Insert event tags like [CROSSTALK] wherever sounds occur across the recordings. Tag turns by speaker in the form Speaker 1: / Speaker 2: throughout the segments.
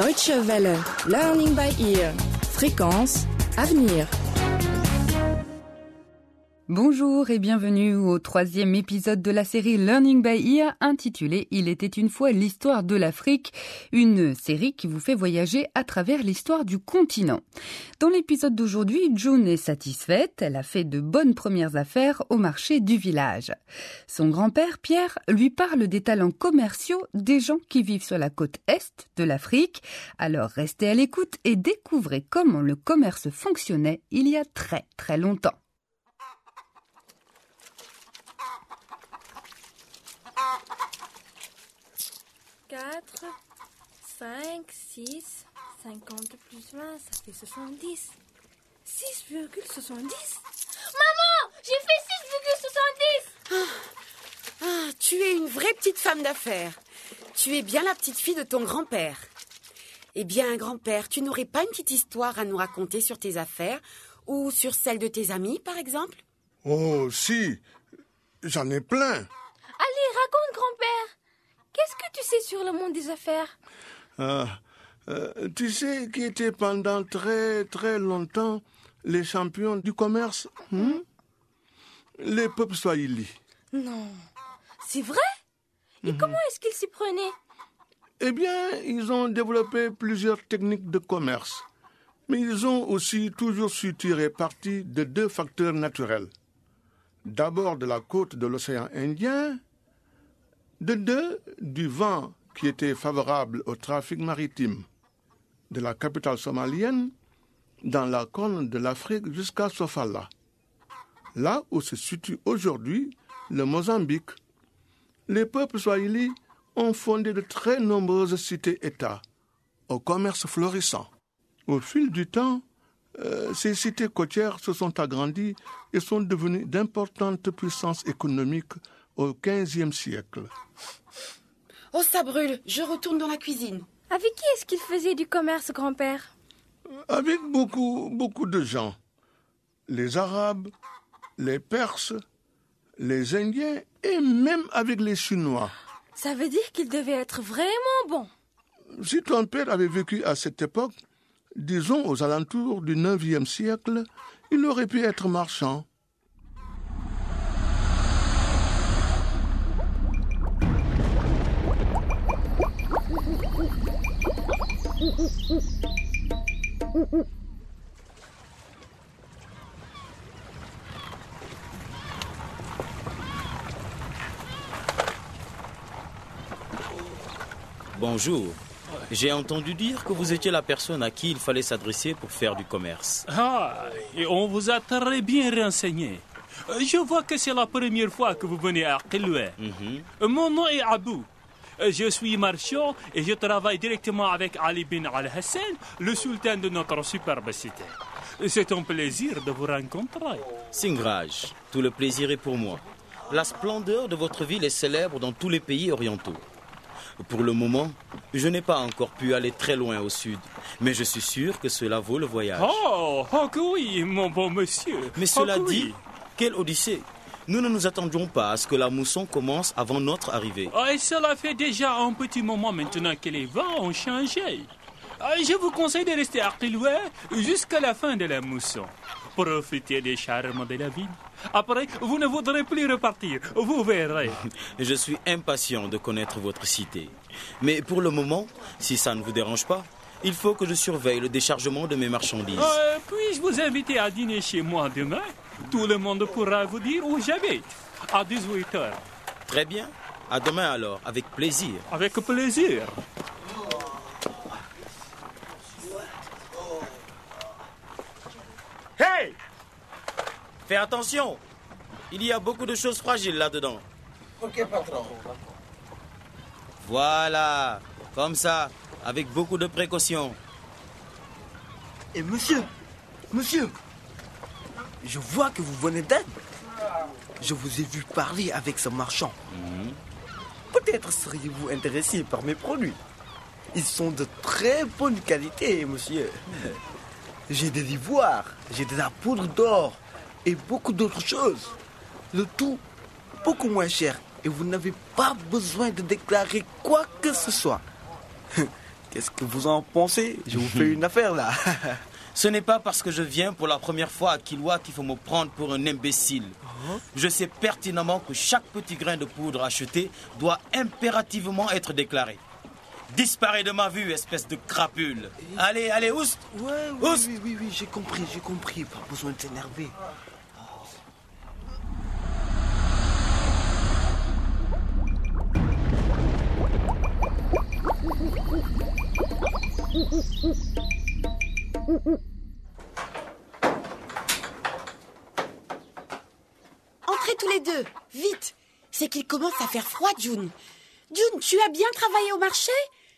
Speaker 1: Deutsche Welle, Learning by Ear, Fréquence, Avenir.
Speaker 2: Bonjour et bienvenue au troisième épisode de la série Learning by Ear intitulé Il était une fois l'histoire de l'Afrique, une série qui vous fait voyager à travers l'histoire du continent. Dans l'épisode d'aujourd'hui, June est satisfaite, elle a fait de bonnes premières affaires au marché du village. Son grand-père Pierre lui parle des talents commerciaux des gens qui vivent sur la côte est de l'Afrique. Alors restez à l'écoute et découvrez comment le commerce fonctionnait il y a très très longtemps.
Speaker 3: 4, 5, 6, 50 plus 20, ça fait 70. 6,70 Maman J'ai fait 6,70
Speaker 4: Ah, tu es une vraie petite femme d'affaires. Tu es bien la petite fille de ton grand-père. Eh bien, grand-père, tu n'aurais pas une petite histoire à nous raconter sur tes affaires ou sur celle de tes amis, par exemple?
Speaker 5: Oh, si. J'en ai plein.
Speaker 3: Allez, raconte, grand-père Qu'est-ce que tu sais sur le monde des affaires
Speaker 5: Ah, euh, tu sais qui étaient pendant très très longtemps les champions du commerce hmm? Les peuples swahili.
Speaker 3: Non. C'est vrai? Et comment est-ce qu'ils s'y prenaient?
Speaker 5: Eh bien, ils ont développé plusieurs techniques de commerce. Mais ils ont aussi toujours su tirer parti de deux facteurs naturels. D'abord de la côte de l'océan Indien, de deux du vent qui était favorable au trafic maritime de la capitale somalienne dans la corne de l'Afrique jusqu'à Sofala, là où se situe aujourd'hui le Mozambique. Les peuples swahili ont fondé de très nombreuses cités-États au commerce florissant. Au fil du temps, euh, ces cités côtières se sont agrandies et sont devenues d'importantes puissances économiques au XVe siècle.
Speaker 4: Oh, ça brûle. Je retourne dans la cuisine.
Speaker 3: Avec qui est-ce qu'ils faisaient du commerce, grand-père?
Speaker 5: Avec beaucoup, beaucoup de gens. Les Arabes, les Perses, les Indiens et même avec les Chinois.
Speaker 3: Ça veut dire qu'ils devaient être vraiment bons.
Speaker 5: Si ton père avait vécu à cette époque, disons aux alentours du IXe siècle, il aurait pu être marchand.
Speaker 6: Bonjour. J'ai entendu dire que vous étiez la personne à qui il fallait s'adresser pour faire du commerce.
Speaker 7: Ah, et on vous a très bien renseigné. Euh, Je vois que c'est la première fois que vous venez à Kilwe.
Speaker 6: Mhm.
Speaker 7: Mon nom est Abou. Euh, Je suis marchand et je travaille directement avec Ali bin Al-Hassan, le sultan de notre superbe cité. C'est un plaisir de vous rencontrer.
Speaker 6: Singraj, tout le plaisir est pour moi. La splendeur de votre ville est célèbre dans tous les pays orientaux. Pour le moment, je n'ai pas encore pu aller très loin au sud, mais je suis sûr que cela vaut le voyage.
Speaker 7: Oh, oh que oui, mon bon monsieur.
Speaker 6: Mais
Speaker 7: Oh
Speaker 6: cela
Speaker 7: oui.
Speaker 6: dit, quelle odyssée Nous ne nous attendions pas à ce que la mousson commence avant notre arrivée.
Speaker 7: Et cela fait déjà un petit moment maintenant que les vents ont changé. Ah, Je vous conseille de rester à Kilwe jusqu'à la fin de la mousson. Profitez des charmes de la ville. Après, vous ne voudrez plus repartir. Vous verrez. [LAUGHS]
Speaker 6: Je suis impatient de connaître votre cité. Mais pour le moment, si ça ne vous dérange pas, il faut que je surveille le déchargement de mes marchandises.
Speaker 7: Euh, Puis-je vous inviter à dîner chez moi demain? Tout le monde pourra vous dire où j'habite. À 18 heures.
Speaker 6: Très bien. À demain alors, avec plaisir.
Speaker 7: Avec plaisir.
Speaker 6: Fais attention Il y a beaucoup de choses fragiles là-dedans.
Speaker 8: Ok, patron.
Speaker 6: Voilà, comme ça, avec beaucoup de précautions.
Speaker 8: Et monsieur, monsieur, je vois que vous venez d'aide. Je vous ai vu parler avec ce marchand. Peut-être seriez-vous intéressé par mes produits. Ils sont de très bonne qualité, monsieur. [LAUGHS] J'ai de l'ivoire, j'ai de la poudre d'or et beaucoup d'autres choses. Le tout beaucoup moins cher et vous n'avez pas besoin de déclarer quoi que ce soit. [LAUGHS] Qu'est-ce que vous en pensez? Je vous fais une affaire là. [LAUGHS]
Speaker 6: Ce n'est pas parce que je viens pour la première fois à Kilwa qu'il faut me prendre pour un imbécile. Je sais pertinemment que chaque petit grain de poudre acheté doit impérativement être déclaré. Disparais de ma vue, espèce de crapule. Allez, allez, oust
Speaker 8: Ouais, oui,
Speaker 6: Oust
Speaker 8: oui, oui, oui, j'ai compris, j'ai compris. Pas besoin de t'énerver.
Speaker 4: Vite. C'est qu'il commence à faire froid, June. June, tu as bien travaillé au marché?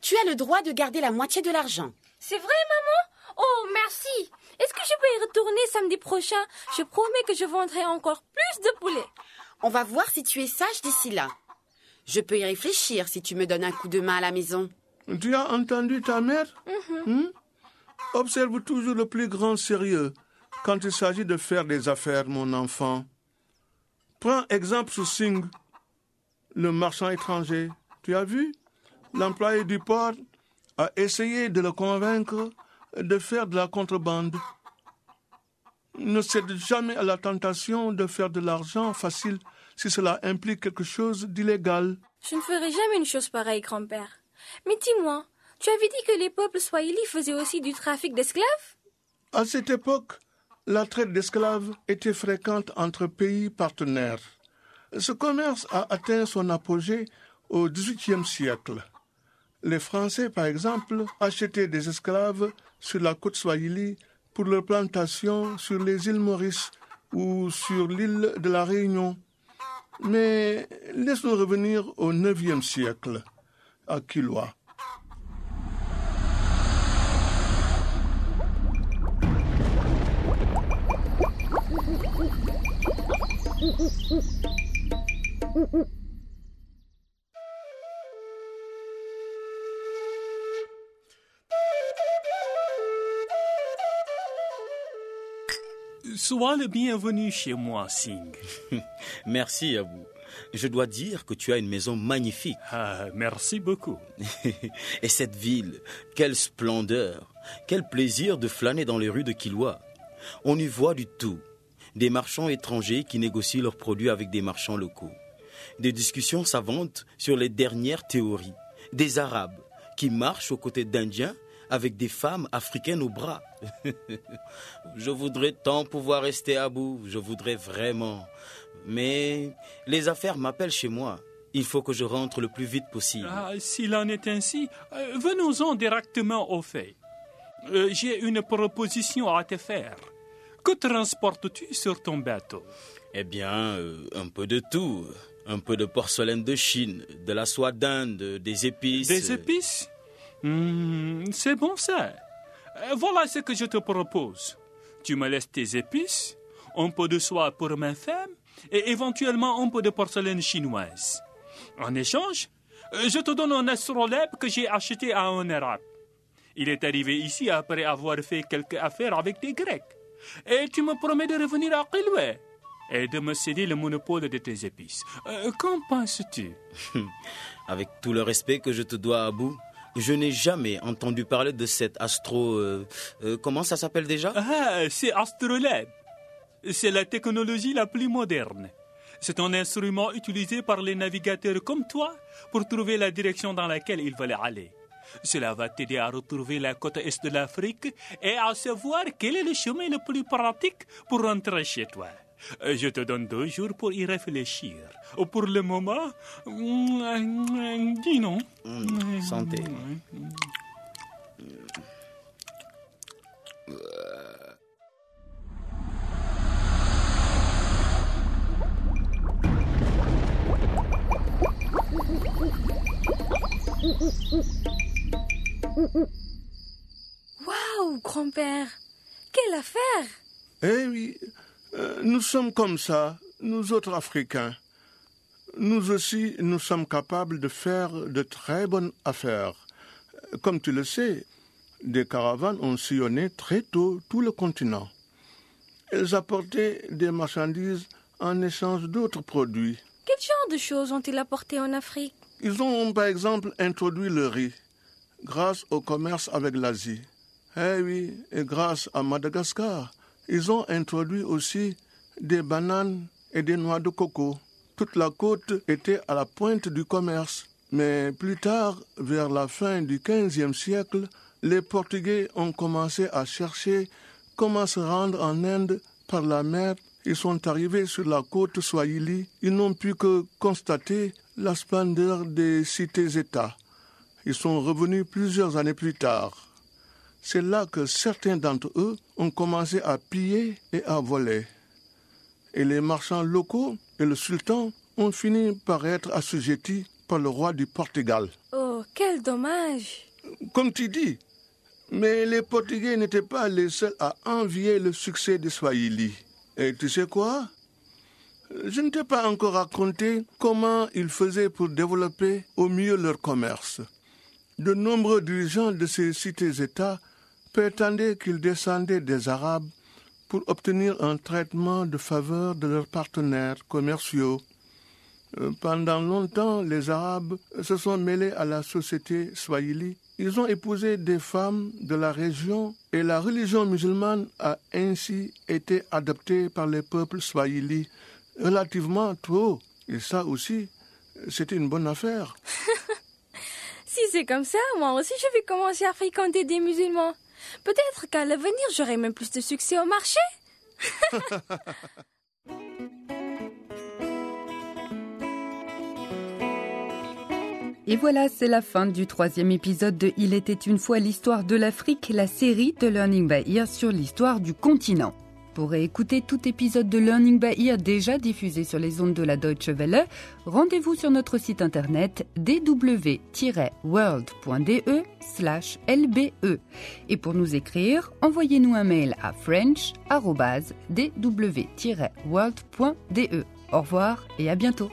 Speaker 4: Tu as le droit de garder la moitié de l'argent.
Speaker 3: C'est vrai, maman? Oh, merci. Est-ce que je peux y retourner samedi prochain? Je promets que je vendrai encore plus de poulets.
Speaker 4: On va voir si tu es sage d'ici là. Je peux y réfléchir si tu me donnes un coup de main à la maison.
Speaker 5: Tu as entendu ta mère? Hmm? Observe toujours le plus grand sérieux quand il s'agit de faire des affaires, mon enfant. Prends exemple sur Singh, le marchand étranger. Tu as vu? L'employé du port a essayé de le convaincre de faire de la contrebande. Ne cède jamais à la tentation de faire de l'argent facile si cela implique quelque chose d'illégal.
Speaker 3: Je ne ferai jamais une chose pareille, grand-père. Mais dis-moi, tu avais dit que les peuples swahili faisaient aussi du trafic d'esclaves?
Speaker 5: À cette époque, la traite d'esclaves était fréquente entre pays partenaires. Ce commerce a atteint son apogée au XVIIIe siècle. Les Français, par exemple, achetaient des esclaves sur la côte swahili pour leur plantation sur les îles Maurice ou sur l'île de la Réunion. Mais laisse-nous revenir au IXe siècle, à Kilwa.
Speaker 7: Sois le bienvenu chez moi, Singh. [LAUGHS]
Speaker 6: Merci, Abou. Je dois dire que tu as une maison magnifique.
Speaker 7: Ah, merci beaucoup. [LAUGHS]
Speaker 6: Et cette ville, quelle splendeur, quel plaisir de flâner dans les rues de Kilwa. On y voit du tout. Des marchands étrangers qui négocient leurs produits avec des marchands locaux. Des discussions savantes sur les dernières théories. Des Arabes qui marchent aux côtés d'Indiens avec des femmes africaines au bras. [LAUGHS] je voudrais tant pouvoir rester à bout, je voudrais vraiment. Mais les affaires m'appellent chez moi. Il faut que je rentre le plus vite possible.
Speaker 7: Ah, S'il en est ainsi, euh, venons-en directement au fait. Euh, J'ai une proposition à te faire. Que transportes-tu sur ton bateau?
Speaker 6: Eh bien, euh, un peu de tout. Un peu de porcelaine de Chine, de la soie d'Inde, des épices.
Speaker 7: Des épices? Hmm, C'est bon ça. Euh, Voilà ce que je te propose. Tu me laisses tes épices, un peu de soie pour ma femme et éventuellement un peu de porcelaine chinoise. En échange, euh, je te donne un astrolabe que j'ai acheté à un. Il est arrivé ici après avoir fait quelques affaires avec des Grecs. Et tu me promets de revenir à Qilwa et de me céder le monopole de tes épices. Euh, Qu'en penses-tu? [LAUGHS]
Speaker 6: Avec tout le respect que je te dois à bout, je n'ai jamais entendu parler de cet astro. euh, euh, comment ça s'appelle déjà?
Speaker 7: Ah, c'est Astrolabe. C'est la technologie la plus moderne. C'est un instrument utilisé par les navigateurs comme toi pour trouver la direction dans laquelle ils veulent aller. Cela va t'aider à retrouver la côte est de l'Afrique et à savoir quel est le chemin le plus pratique pour rentrer chez toi. Euh, Je te donne deux jours pour y réfléchir. Pour le moment, dis non.
Speaker 6: Mm, Santé.
Speaker 3: Waouh, grand-père Quelle affaire?
Speaker 5: Eh oui, euh, nous sommes comme ça, nous autres Africains. Nous aussi, nous sommes capables de faire de très bonnes affaires. Comme tu le sais, des caravanes ont sillonné très tôt tout le continent. Elles apportaient des marchandises en échange d'autres produits.
Speaker 3: Quel genre de choses ont-ils apporté en Afrique?
Speaker 5: Ils ont par exemple introduit le riz. grâce au commerce avec l'Asie. Eh oui, et grâce à Madagascar, ils ont introduit aussi des bananes et des noix de coco. Toute la côte était à la pointe du commerce. Mais plus tard, vers la fin du XVe siècle, les Portugais ont commencé à chercher comment se rendre en Inde par la mer. Ils sont arrivés sur la côte Swahili. Ils n'ont pu que constater la splendeur des cités-États. Ils sont revenus plusieurs années plus tard. C'est là que certains d'entre eux ont commencé à piller et à voler. Et les marchands locaux et le sultan ont fini par être assujettis par le roi du Portugal.
Speaker 3: Oh, quel dommage.
Speaker 5: Comme tu dis, mais les Portugais n'étaient pas les seuls à envier le succès des Swahili. Et tu sais quoi? Je ne t'ai pas encore raconté comment ils faisaient pour développer au mieux leur commerce. De nombreux dirigeants de ces cités-États prétendaient qu'ils descendaient des Arabes pour obtenir un traitement de faveur de leurs partenaires commerciaux. Euh, Pendant longtemps, les Arabes se sont mêlés à la société swahili. Ils ont épousé des femmes de la région et la religion musulmane a ainsi été adoptée par les peuples swahili relativement tôt. Et ça aussi, c'était une bonne affaire. [LAUGHS]
Speaker 3: Si c'est comme ça, moi aussi je vais commencer à fréquenter des musulmans. Peut-être qu'à l'avenir j'aurai même plus de succès au marché. [LAUGHS]
Speaker 2: Et voilà, c'est la fin du troisième épisode de Il était une fois l'histoire de l'Afrique, la série de Learning by Ear sur l'histoire du continent. Pour écouter tout épisode de Learning by Ear déjà diffusé sur les ondes de la Deutsche Welle, rendez-vous sur notre site internet dw-world.de lbe. Et pour nous écrire, envoyez-nous un mail à french.dw-world.de. Au revoir et à bientôt.